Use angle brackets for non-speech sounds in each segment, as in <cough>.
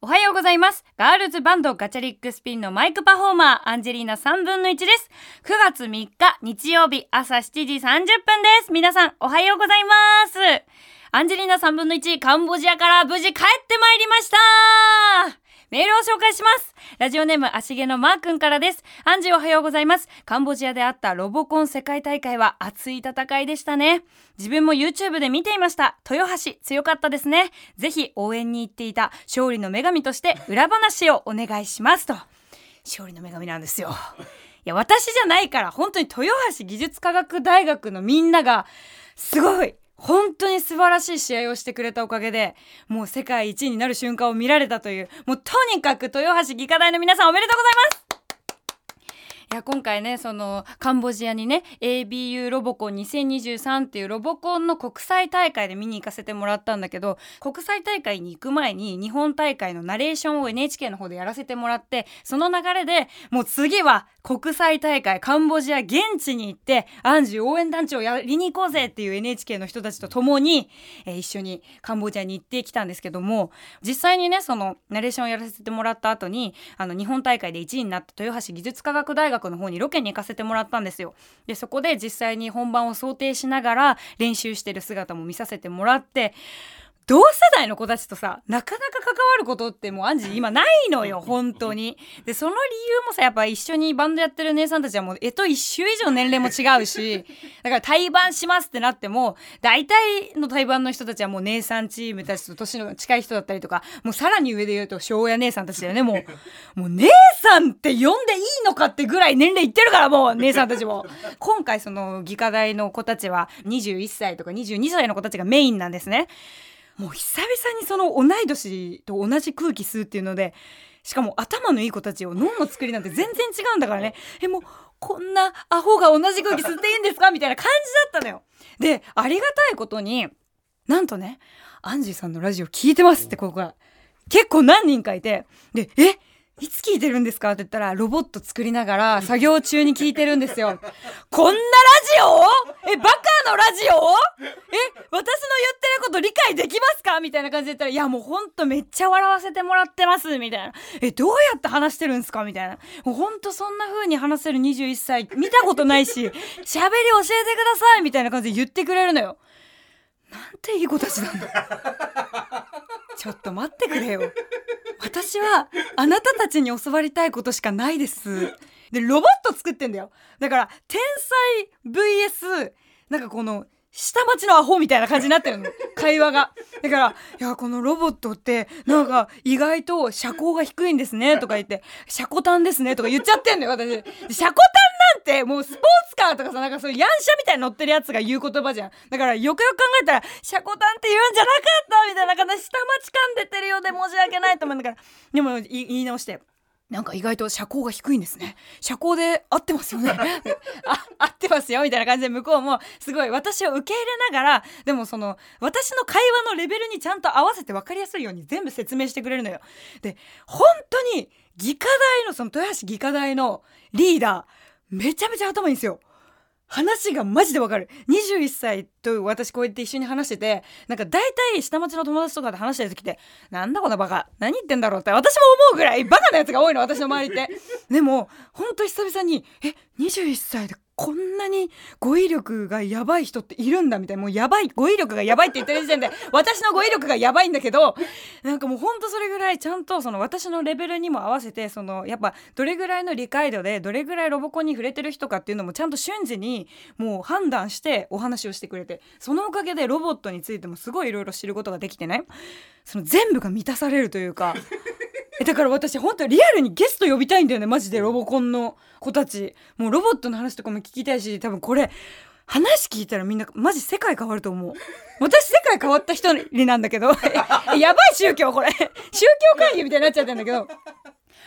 おはようございます。ガールズバンドガチャリックスピンのマイクパフォーマー、アンジェリーナ3分の1です。9月3日日曜日朝7時30分です。皆さんおはようございます。アンジェリーナ3分の1カンボジアから無事帰ってまいりましたメールを紹介します。ラジオネーム足毛のマー君からです。アンジーおはようございます。カンボジアであったロボコン世界大会は熱い戦いでしたね。自分も YouTube で見ていました。豊橋強かったですね。ぜひ応援に行っていた勝利の女神として裏話をお願いしますと。勝利の女神なんですよ。いや、私じゃないから、本当に豊橋技術科学大学のみんなが、すごい本当に素晴らしい試合をしてくれたおかげで、もう世界一になる瞬間を見られたという、もうとにかく豊橋技科大の皆さんおめでとうございます。いや今回ねそのカンボジアにね ABU ロボコン2023っていうロボコンの国際大会で見に行かせてもらったんだけど国際大会に行く前に日本大会のナレーションを NHK の方でやらせてもらってその流れでもう次は国際大会カンボジア現地に行ってアンジュ応援団長をやりに行こうぜっていう NHK の人たちと共に、えー一緒にカンボジアに行ってきたんですけども実際にねそのナレーションをやらせてもらった後にあの日本大会で1位になった豊橋技術科学大学の方にロケに行かせてもらったんですよ。でそこで実際に本番を想定しながら練習してる姿も見させてもらって同世代の子たちとさなかなか関わることってもうアンジー今ないのよ本当に。でその理由もさやっぱ一緒にバンドやってる姉さんたちはもうえと一周以上年齢も違うし <laughs> だから対バンしますってなっても大体の対バンの人たちはもう姉さんチームたちと年の近い人だったりとかもうさらに上で言うと庄屋姉さんたちだよねもう。<laughs> もう姉さんって呼んでいいのかってぐらい年齢いってるからもう <laughs> 姉さんたちも。今回その技科大の子たちは21歳とか22歳の子たちがメインなんですね。もう久々にその同い年と同じ空気吸うっていうのでしかも頭のいい子たちを脳の作りなんて全然違うんだからねえもうこんなアホが同じ空気吸っていいんですかみたいな感じだったのよ。でありがたいことになんとねアンジーさんのラジオ聞いてますってここが結構何人かいてでえいつ聞いてるんですか？って言ったらロボット作りながら作業中に聞いてるんですよ。<laughs> こんなラジオえバカのラジオえ私の言ってること理解できますか？みたいな感じで言ったらいやもうほんとめっちゃ笑わせてもらってますみたいなえどうやって話してるんですか？みたいな。もうほんとそんな風に話せる21歳見たことないし喋り教えてください！みたいな感じで言ってくれるのよ。なんていい子たちなんだ。ちょっと待ってくれよ。私はあなたたちに教わりたいことしかないです。で、ロボット作ってんだよ。だから、天才 VS、なんかこの、下町のアホみたいな感じになってるの。会話が。だから、いや、このロボットって、なんか、意外と車高が低いんですね、とか言って、車高端ですね、とか言っちゃってんのよ、私。車高端なんて、もうスポーツカーとかさ、なんかそういうヤンシャみたいに乗ってるやつが言う言葉じゃん。だから、よくよく考えたら、車高端って言うんじゃなかったみたいな感じ、下町感出てるようで申し訳ないと思うんだから。でも、言い直して。なんか意外と車高が低いんですね。車高で合ってますよね。あ、合っますよみたいな感じで向こうもすごい私を受け入れながら、でもその私の会話のレベルにちゃんと合わせて分かりやすいように全部説明してくれるのよ。で、本当に技科大のその豊橋技科大のリーダー、めちゃめちゃ頭いいんですよ。話がマジでわかる。21歳と私こうやって一緒に話してて、なんか大体下町の友達とかで話してる時って、なんだこのバカ、何言ってんだろうって私も思うぐらいバカなやつが多いの、私の周りって。でも、ほんと久々に、え、21歳でこんなに語彙力がやばい人っているんだみたいな、もうやばい、語彙力がやばいって言ってる時点で、私の語彙力がやばいんだけど、なんかもうほんとそれぐらいちゃんとその私のレベルにも合わせて、そのやっぱどれぐらいの理解度で、どれぐらいロボコンに触れてる人かっていうのもちゃんと瞬時にもう判断してお話をしてくれて、そのおかげでロボットについてもすごいいろいろ知ることができてね、その全部が満たされるというか、えだから私本当リアルにゲスト呼びたいんだよねマジでロボコンの子たち。もうロボットの話とかも聞きたいし多分これ話聞いたらみんなマジ世界変わると思う。私世界変わった人になんだけど。<laughs> えやばい宗教これ。宗教会議みたいになっちゃってんだけど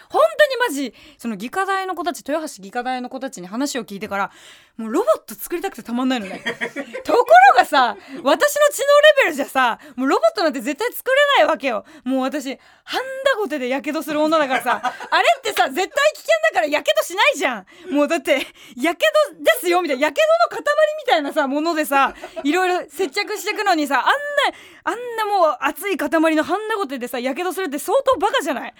本当にマジその技科大の子たち豊橋技科大の子たちに話を聞いてからもうロボット作りたくてたまんないのね。<laughs> ところががさ私の知能レベルじゃさもうロボットなんて絶対作れないわけよ。もう私ハンダゴテでやけどする女だからさあれってさ絶対危険だからやけどしないじゃん。もうだってやけどですよみたいなやけどの塊みたいなさものでさいろいろ接着していくのにさあんなあんなもう熱い塊のハンダゴテでさやけどするって相当バカじゃない？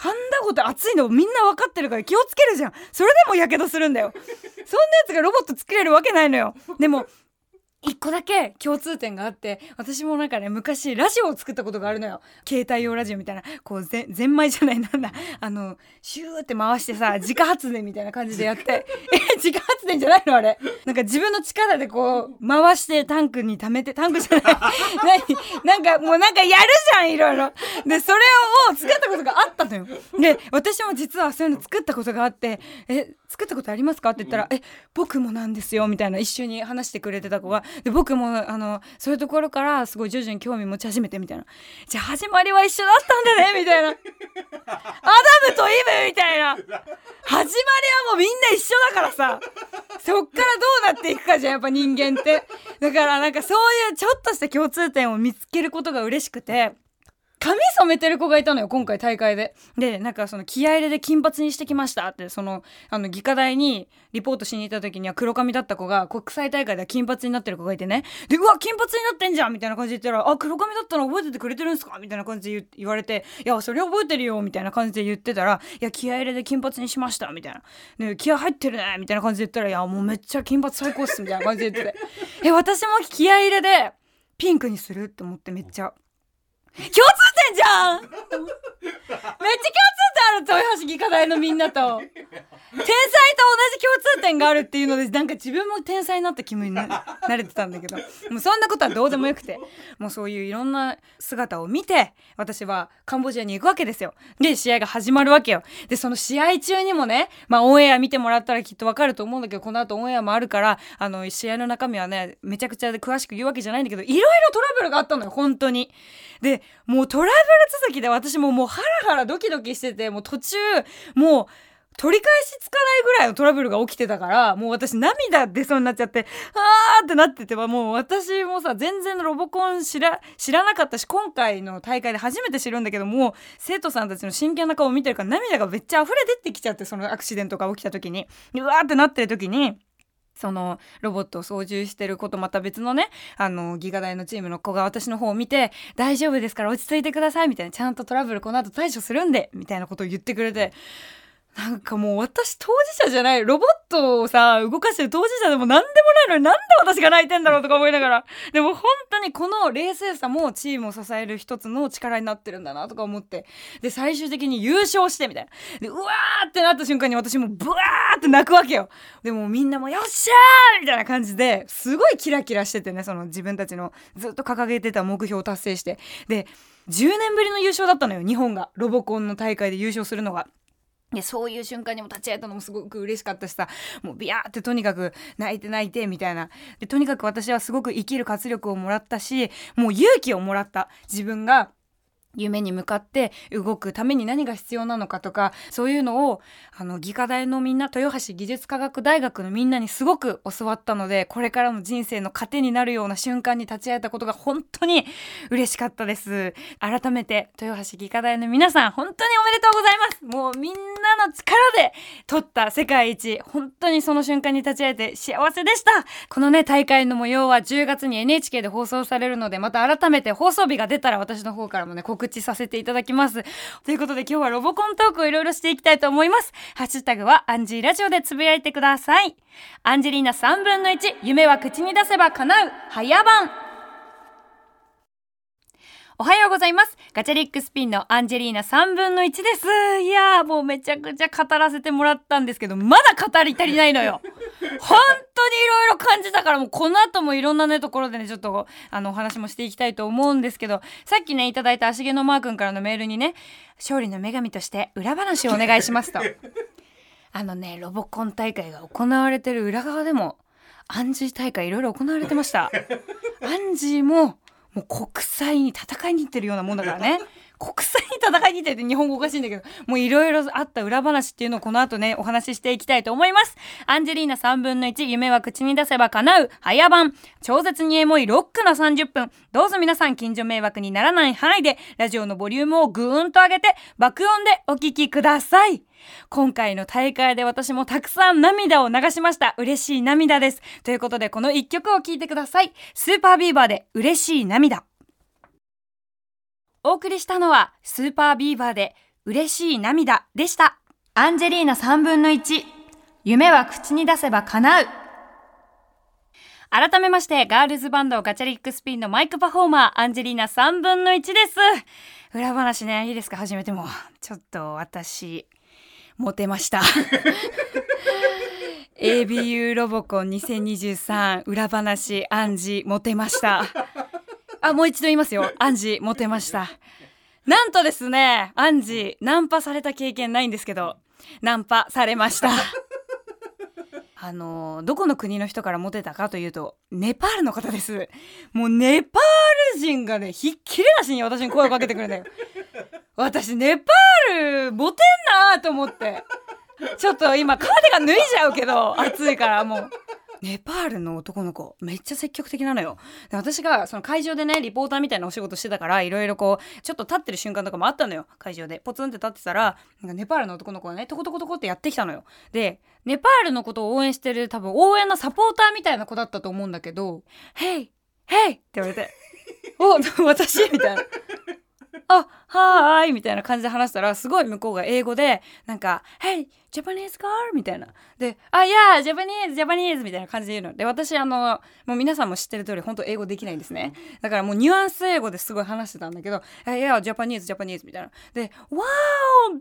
ハンダゴテ熱いのみんな分かってるから気をつけるじゃん。それでもやけどするんだよ。そんなやつがロボット作れるわけないのよ。でも一個だけ共通点があって私もなんかね昔ラジオを作ったことがあるのよ。携帯用ラジオみたいな。こうぜゼンマイじゃないなんだ。あのシューって回してさ自家発電みたいな感じでやって。<laughs> え自家発電じゃないの？あれ。なんか自分の力でこう回してタンクに溜めてタンクじゃない。<laughs> 何？なんかもうなんかやるじゃんいろいろ。でそれを作ったことがあったのよ。で私も実はそういうの作ったことがあってえ作ったことありますか？って言ったら「え僕もなんですよ」みたいな一緒に話してくれてた子が。で僕もあのそういうところからすごい徐々に興味持ち始めてみたいな。じゃあ始まりは一緒だったんだね <laughs> みたいな。アダムとイブみたいな。始まりはもうみんな一緒だからさ。そっからどうなっていくかじゃんやっぱ人間って。だからなんかそういうちょっとした共通点を見つけることが嬉しくて髪染めてる子がいたのよ今回大会で。でなんかその気合入れで金髪にしてきましたってそのあの技科大にリポートしに行った時には黒髪だった子が国際大会では金髪になってる子がいてねでうわ金髪になってんじゃんみたいな感じで言ったら「あ黒髪だったの覚えててくれてるんすか?」みたいな感じで言われて「いやそれ覚えてるよ」みたいな感じで言ってたら「いや気合入れで金髪にしました」みたいな「ね、気合入ってるね」みたいな感じで言ったら「いやもうめっちゃ金髪最高っす」みたいな感じで言ってて「え私も気合入れでピンクにする?」って思ってめっちゃ。共通点じゃん。めっちゃ共通点ある豊橋技科大のみんなと。天才と同じ共通点があるっていうのでなんか自分も天才になった気分になれてたんだけど。もうそんなことはどうでもよくて。もうそういういろんな姿を見て私はカンボジアに行くわけですよ。で試合が始まるわけよ。でその試合中にもねまあオンエア見てもらったらきっとわかると思うんだけどこの後オンエアもあるからあの試合の中身はねめちゃくちゃ詳しく言うわけじゃないんだけどいろいろトラブルがあったのよ本当に。でもうトラブル続きで私ももうハラハラドキドキしててもう途中もう取り返しつかないぐらいのトラブルが起きてたからもう私涙出そうになっちゃってあーってなっててもう私もさ全然ロボコン知ら知らなかったし今回の大会で初めて知るんだけどもう生徒さんたちの真剣な顔を見てるから涙がめっちゃ溢れ出てきちゃってそのアクシデントが起きた時にうわーってなってる時に。そのロボットを操縦してることまた別のねあのギガ大のチームの子が私の方を見て「大丈夫ですから落ち着いてください」みたいな「ちゃんとトラブルこの後対処するんで」みたいなことを言ってくれてなんかもう私当事者じゃない。ロボットをさ動かしてる当事者でも何でもないのになんで私が泣いてんだろうとか思いながら。でも本当にこの冷静さもチームを支える一つの力になってるんだなとか思ってで最終的に優勝してみたいな。でうわーってなった瞬間に私もブワーって泣くわけよ。でもみんなもよっしゃーみたいな感じですごいキラキラしててねその自分たちのずっと掲げてた目標を達成して。で10年ぶりの優勝だったのよ日本が。ロボコンの大会で優勝するのが。でそういう瞬間にも立ち会えたのもすごく嬉しかったしさもうビヤーってとにかく泣いて泣いてみたいな。でとにかく私はすごく生きる活力をもらったしもう勇気をもらった。自分が夢に向かって動くために何が必要なのかとかそういうのをあの技科大のみんな豊橋技術科学大学のみんなにすごく教わったのでこれからの人生の糧になるような瞬間に立ち会えたことが本当に嬉しかったです。改めて豊橋技科大の皆さん本当におめでとうございます。もうみんなの力で取った世界一本当にその瞬間に立ち会えて幸せでした。このね大会の模様は10月に NHK で放送されるのでまた改めて放送日が出たら私の方からもね告告知させていただきます。ということで今日はロボコントークをいろいろしていきたいと思います。ハッシュタグはアンジーラジオでつぶやいてください。アンジェリーナ3分の1夢は口に出せば叶う。早番。おはようございます。ガチャリックスピンのアンジェリーナ3分の1です。いやーもうめちゃくちゃ語らせてもらったんですけど、まだ語り足りないのよ。<laughs> 本当にいろいろ感じたからもうこの後もいろんなねところでねちょっとあのお話もしていきたいと思うんですけどさっきねいただいた足毛のマー君からのメールにね勝利の女神として裏話をお願いしますと <laughs> あのねロボコン大会が行われてる裏側でもアンジー大会いろいろ行われてました <laughs> アンジーももう国際に戦いに行ってるようなもんだからね。国際戦いに行って日本語おかしいんだけど、もういろいろあった裏話っていうのをこの後ね、お話ししていきたいと思います。アンジェリーナ3分の1、夢は口に出せば叶う、早番、超絶にエモいロックな30分。どうぞ皆さん近所迷惑にならない範囲で、ラジオのボリュームをぐーんと上げて、爆音でお聞きください。今回の大会で私もたくさん涙を流しました。嬉しい涙です。ということで、この一曲を聴いてください。スーパービーバーで嬉しい涙。お送りしたのは、スーパービーバーで嬉しい涙でした。アンジェリーナ3分の1。夢は口に出せば叶う。改めまして、ガールズバンドガチャリックスピンのマイクパフォーマー、アンジェリーナ3分の1です。裏話ね、いいですか？始めても。ちょっと私、モテました。ABU ロボコン2023裏話アンジモテました。あ、もう一度言いますよ。アンジモテました。なんとですね、アンジナンパされた経験ないんですけど、ナンパされました。<laughs> あのどこの国の人からモテたかというとネパールの方ですもうネパール人がねひっきりなしに私に声をかけてくるんだよ私ネパールモテんなと思ってちょっと今カーディガン脱いじゃうけど暑いからもうネパールの男の子めっちゃ積極的なのよで私がその会場でねリポーターみたいなお仕事してたからいろいろこうちょっと立ってる瞬間とかもあったのよ会場でポツンって立ってたらなんかネパールの男の子がねトコトコトコってやってきたのよでネパールのことを応援してる多分応援のサポーターみたいな子だったと思うんだけど「ヘイHey!」って言われて「お私?」みたいな。あはーいみたいな感じで話したらすごい向こうが英語でなんか「Hey! Japanese girl!」みたいなで「あ yeah Japanese Japanese」みたいな感じで言うので私あのもう皆さんも知ってる通り本当英語できないんですねだからもうニュアンス英語ですごい話してたんだけど「いやジャパニーズジャパニーズ」みたいなで「Wow! Very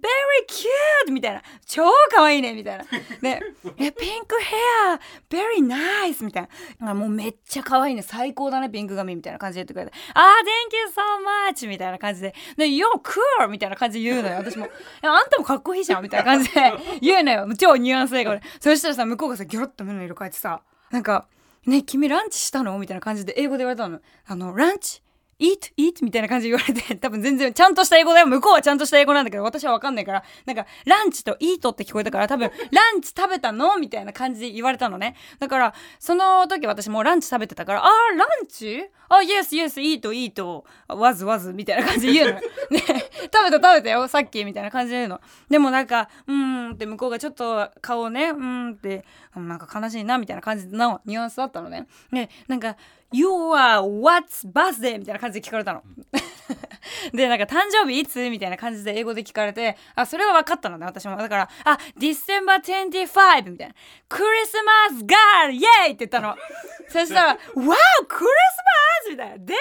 cute!」みたいな「超可愛いね」みたいなで「えピンクヘア Very nice!」みたいなもうめっちゃ可愛いね最高だねピンク髪みたいな感じで言ってくれて「あ Thank you so much!」みたいな感じで「で You're cool!」みたいな感じで言うのよ私も「あんたもかっこいいじゃん」みたいな感じで言うのよ超ニュアンス英語でそしたらさ向こうがさギョロッと目の色変えてさなんか「ね君ランチしたの?」みたいな感じで英語で言われたのあのランチ？Eat, eat みたいな感じで言われて、<laughs> 多分全然ちゃんとした英語だよ。向こうはちゃんとした英語なんだけど、私はわかんないから、なんか、ランチと eat って聞こえたから、多分、<laughs> ランチ食べたの？みたいな感じで言われたのね。だから、その時私もうランチ食べてたから、あー、ランチ？あ、yes, yes, eat, eat, was, was みたいな感じで言うのよ。<laughs> ね、食べた食べたよ、さっきみたいな感じで言うの。でもなんか、うーんって向こうがちょっと顔をね、うーんって、なんか悲しいなみたいな感じのニュアンスだったのね。で、なんか、You are what's birthday? みたいな感じで聞かれたの。<laughs> で、なんか誕生日いつ？みたいな感じで英語で聞かれて、あ、それは分かったのね、私も。だから、あ、December 25! みたいな。クリスマスガールイェイって言ったの。<laughs> そしたら、Wow! クリスマスみたいな。デンジ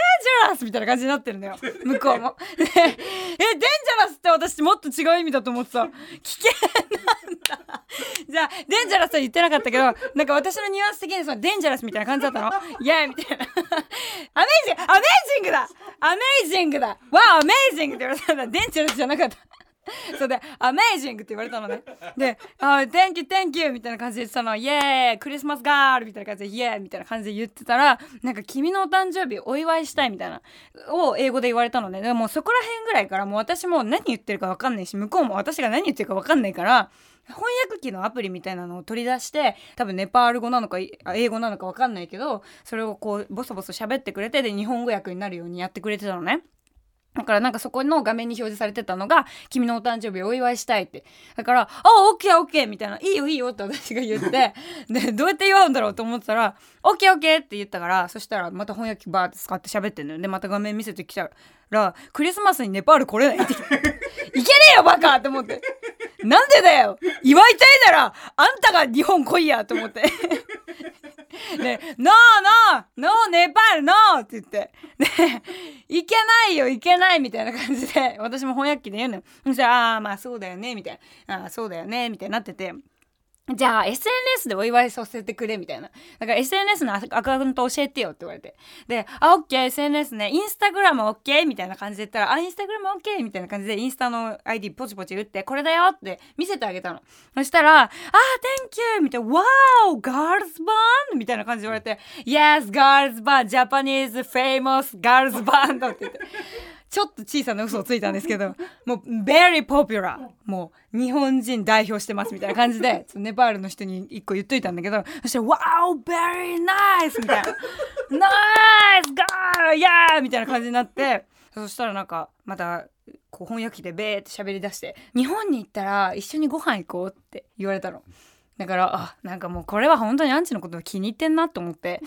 ャラスみたいな感じになってるのよ。向こうも。<laughs> でえ、デンジャラスって私もっと違う意味だと思ってさ、危険なんだ。じゃあ、デンジャラスは言ってなかったけど、なんか私のニュアンス的にそのデンジャラスみたいな感じだったの。イェイみたいな。アメイジングアメイジングだアメイジングだわあアメイジングって言われたんだ。デンチャルスじゃなかった。<laughs> そうで、アメイジングって言われたのね。で、あ、Thank you, thank you! みたいな感じで言ってたの、イエーイクリスマスガールみたいな感じで、イエーイみたいな感じで言ってたら、なんか君のお誕生日お祝いしたいみたいな、を英語で言われたのね。でもそこら辺ぐらいからもう私も何言ってるか分かんないし、向こうも私が何言ってるか分かんないから、翻訳機のアプリみたいなのを取り出して多分ネパール語なのか英語なのか分かんないけどそれをこうボソボソ喋ってくれてで日本語訳になるようにやってくれてたのね。だからなんかそこの画面に表示されてたのが「君のお誕生日お祝いしたい」って。だから「あオッケーオッケー」みたいな「いいよいいよ」って私が言って <laughs> でどうやって祝うんだろうと思ってたら「オッケーオッケー」って言ったからそしたらまた翻訳機バーって使って喋ってんのよ。でまた画面見せてきたら「クリスマスにネパール来れない」って言って。<laughs> いけねえよバカって思って。なんでだよ祝いたいならあんたが日本来いやと思ってで <laughs>「ノーノーノーネパールノー!」って言ってで「いけないよいけない」みたいな感じで私も翻訳機で言うのよそしたら「ああまあそうだよね」みたいな「ああそうだよね」みたいになってて。じゃあ SNS でお祝いさせてくれみたいな。だから SNS のアカウント教えてよって言われて。で、あ、オッケー SNS ね。インスタグラムオッケーみたいな感じで言ったら、あ、インスタグラムオッケーみたいな感じでインスタの ID ポチポチ打って、これだよって見せてあげたの。そしたら、あ、Thank you! みたいな、Wow! Girls Band! みたいな感じで言われて、Yes! Girls Band! Japanese famous girls band! って言って。ちょっと小さな嘘をついたんですけどもう very popular もう日本人代表してますみたいな感じで <laughs> ネパールの人に一個言っといたんだけどそしたら「Wow very nice」みたいな「Nice girl yeah」みたいな感じになってそしたらなんかまたこう翻訳機でベーって喋り出して「日本に行ったら一緒にご飯行こう」って言われたの。だからあなんかもうこれは本当にアンチのことを気に入ってんなと思って。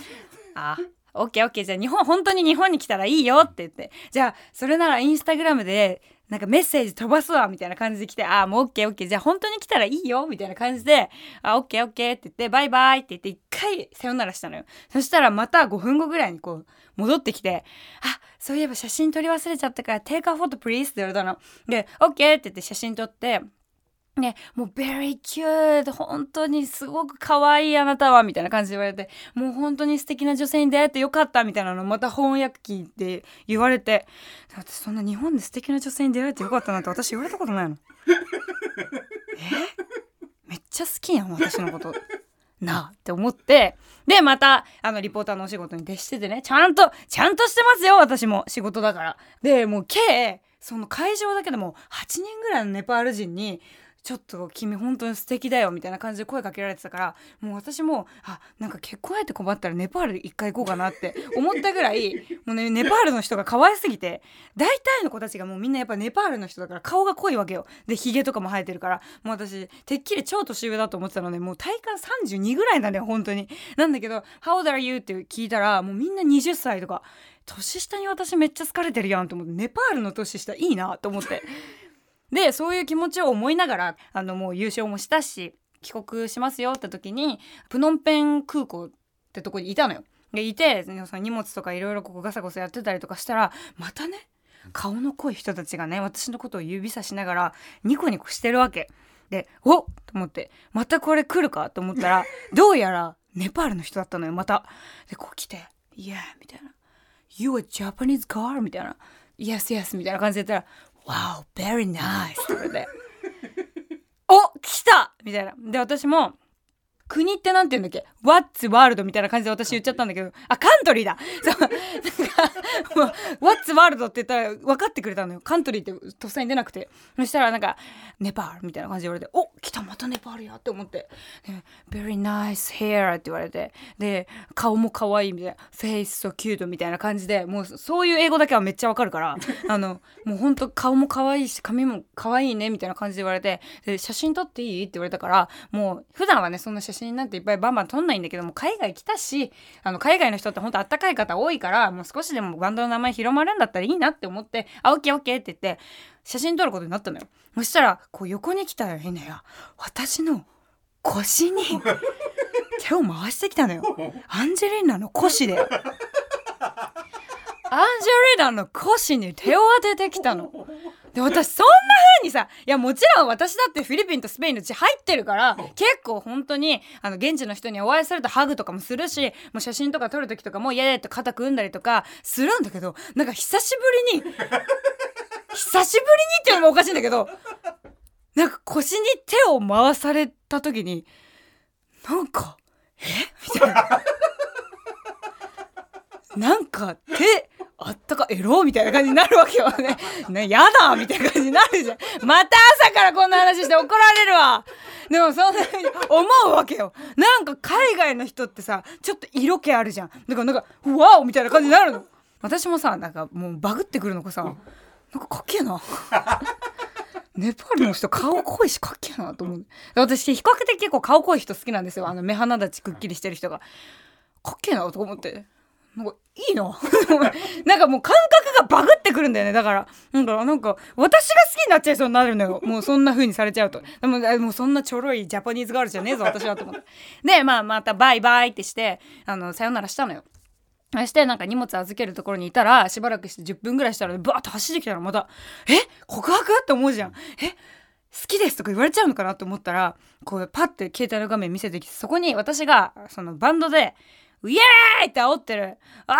あオッケーオッケー。じゃあ日本本当に日本に来たらいいよって言って。じゃあそれならインスタグラムでなんかメッセージ飛ばすわみたいな感じで来て。ああもうオッケーオッケー。じゃあ本当に来たらいいよみたいな感じで。あオッケーオッケーって言って。バイバイって言って一回さよならしたのよ。そしたらまた5分後ぐらいにこう戻ってきて。あそういえば写真撮り忘れちゃったから take a photo please って言われたの。でオッケーって言って写真撮って。ね、もう very cute 本当にすごく可愛いあなたはみたいな感じで言われてもう本当に素敵な女性に出会えてよかったみたいなのをまた翻訳機で言われて私そんな日本で素敵な女性に出会えてよかったなんて私言われたことないの <laughs> え？めっちゃ好きやん私のこと。なあって思って。でまたあのリポーターのお仕事に徹しててねちゃんとちゃんとしてますよ私も仕事だから。でもう計その会場だけでも8人ぐらいのネパール人にちょっと君本当に素敵だよみたいな感じで声かけられてたからもう私もあなんか結婚相手困ったらネパール一回行こうかなって思ったぐらいもうねネパールの人が可愛すぎて大体の子たちがもうみんなやっぱネパールの人だから顔が濃いわけよ。でヒゲとかも生えてるからもう私てっきり超年上だと思ってたのでもう体感32ぐらいなんだよ本当に。なんだけど「How old are you?」って聞いたらもうみんな20歳とか年下に私めっちゃ疲れてるやんと思ってネパールの年下いいなと思って。でそういう気持ちを思いながらあのもう優勝もしたし帰国しますよって時にプノンペン空港ってとこにいたのよ。でいてその荷物とかいろいろここガサゴサやってたりとかしたらまたね顔の濃い人たちがね私のことを指さしながらニコニコしてるわけ。でおっと思ってまたこれ来るかと思ったら <laughs> どうやらネパールの人だったのよまた。でこう来て「Yeah」みたいな「You a Japanese girl?」みたいな「Yes yes」みたいな感じで言ったら「Wow very nice」って言われて「お来た!」みたいな。で私も国ってなんて言うんだっけ ?What's World みたいな感じで私言っちゃったんだけど、あ、カントリーだそう、なんか、<laughs> What's World って言ったら分かってくれたのよ。カントリーってとっさに出なくて。そしたらなんか、ネパールみたいな感じで言われて、お来たまたネパールやって思って。で Very nice hair って言われて。で、顔も可愛いみたいな。Face so cute みたいな感じで、もうそういう英語だけはめっちゃわかるから、<laughs> あの、もうほんと顔も可愛いし、髪も可愛いねみたいな感じで言われて、で、写真撮っていい？って言われたから、もう普段はね、そんな写真なんていっぱいバンバン撮んないんだけども、海外来たし、あの、海外の人ってほんとあったかい方多いから、もう少しでもバンドの名前広まるんだったらいいなって思って、あ、オッケーオッケーって言って、写真撮ることになったのよ。そしたら、こう横に来たよ、ひなや。私の腰に <laughs> 手を回してきたのよ。アンジェリーナの腰で。アンジェリーナの腰に手を当ててきたの。で私そんな風にさいやもちろん私だってフィリピンとスペインの血入ってるから結構本当にあの現地の人にお会いするとハグとかもするしもう写真とか撮る時とかも嫌やって肩組んだりとかするんだけどなんか久しぶりに <laughs> 久しぶりにっていうのもおかしいんだけどなんか腰に手を回された時になんかえ？みたいな。なんか手あったかエロみたいな感じになるわけよね。<laughs> ね、やだみたいな感じになるじゃん。また朝からこんな話して怒られるわ。でもそんな風に思うわけよ。なんか海外の人ってさ、ちょっと色気あるじゃん。だからなんか、ワオみたいな感じになるの。私もさ、なんかもうバグってくるのかさ、なんかかっけえな。<laughs> ネパールの人顔濃いしかっけえなと思う。私比較的結構顔濃い人好きなんですよ。あの目鼻立ちくっきりしてる人が。かっけえなと思って。なんかいいな <laughs> なんかもう感覚がバグってくるんだよね。だからなんかなんか私が好きになっちゃいそうになるのよ。もうそんな風にされちゃうと。でももうそんなちょろいジャパニーズガールじゃねえぞ私はと思って。でまあまたバイバイってしてあのさよならしたのよ。そしてなんか荷物預けるところにいたらしばらくして10分ぐらいしたらバーッと走ってきたらまた「え？告白?」って思うじゃん。え？好きですとか言われちゃうのかなと思ったらこうパッて携帯の画面見せてきてそこに私がそのバンドで「イエーイ!」って煽ってる「Are you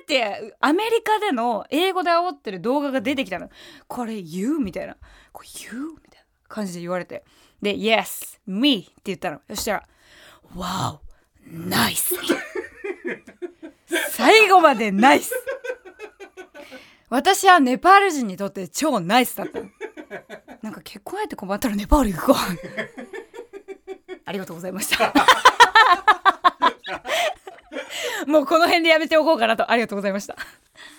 ready?」ってアメリカでの英語で煽ってる動画が出てきたの。これ You? みたいな。これ You? みたいな感じで言われて。で「Yes, me」って言ったの。そしたら「Wow, nice <laughs>」最後までナイス私はネパール人にとって超ナイスだったなんか結婚相手困ったらネパール行くわありがとうございましたもうこの辺でやめておこうかなと。ありがとうございました。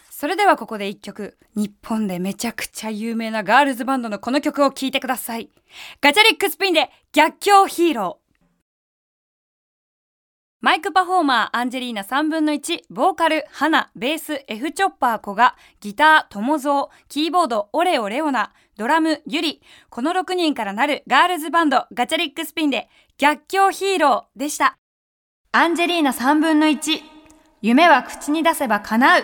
それではここで一曲。日本でめちゃくちゃ有名なガールズバンドのこの曲を聴いてください。ガチャリックスピンで逆境ヒーロー。マイクパフォーマーアンジェリーナ3分の1、ボーカル、ハナ、ベース、F チョッパー小賀、ギター、トモゾー、キーボード、オレオレオナ、ドラム、ユリ。この6人からなるガールズバンド、ガチャリックスピンで逆境ヒーローでした。アンジェリーナ3分の1、夢は口に出せば叶う。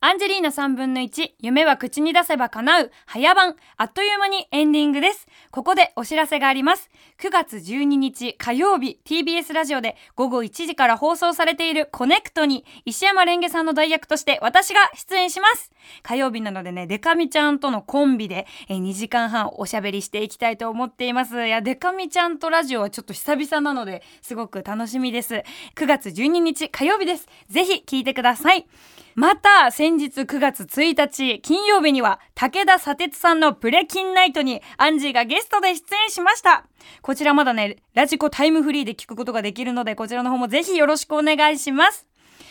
アンジェリーナ3分の1、夢は口に出せば叶う、早番、あっという間にエンディングです。ここでお知らせがあります。9月12日火曜日、TBS ラジオで午後1時から放送されているコネクトに、石山レンゲさんの代役として私が出演します。火曜日なのでね、デカミちゃんとのコンビで、え2時間半おしゃべりしていきたいと思っています。いや、デカミちゃんとラジオはちょっと久々なので、すごく楽しみです。9月12日火曜日です。ぜひ聞いてください。また、先日9月1日金曜日には武田砂鉄さんのプレキンナイトにアンジーがゲストで出演しました。こちらまだね、ラジコタイムフリーで聞くことができるので、こちらの方もぜひよろしくお願いします。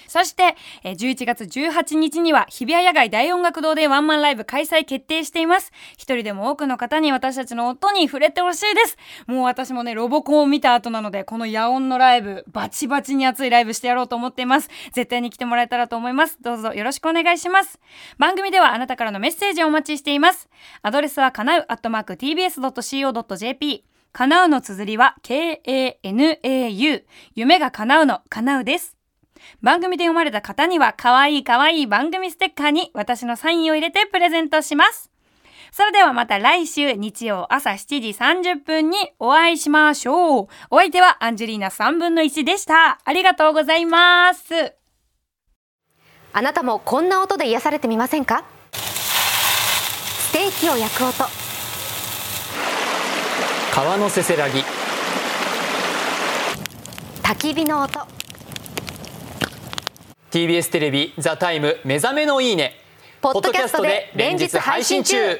そして、えー11月18日には日比谷野外大音楽堂でワンマンライブ開催決定しています。一人でも多くの方に私たちの音に触れてほしいです。もう私もね、ロボコンを見た後なので、この野音のライブ、バチバチに熱いライブしてやろうと思っています。絶対に来てもらえたらと思います。どうぞよろしくお願いします。番組ではあなたからのメッセージをお待ちしています。アドレスはかなうアットマーク tbs.co.jp 叶うの綴りは k-a-n-a-u 夢が叶うの叶うです。番組で読まれた方には可愛い可愛い番組ステッカーに私のサインを入れてプレゼントします。それではまた来週日曜朝7時30分にお会いしましょう。お相手はアンジェリーナ3分の1でした。ありがとうございます。あなたもこんな音で癒されてみませんか？ステーキを焼く音川のせせらぎ焚き火の音 TBS テレビ「ザタイム目覚めのいいね」ポッドキャストで連日配信中。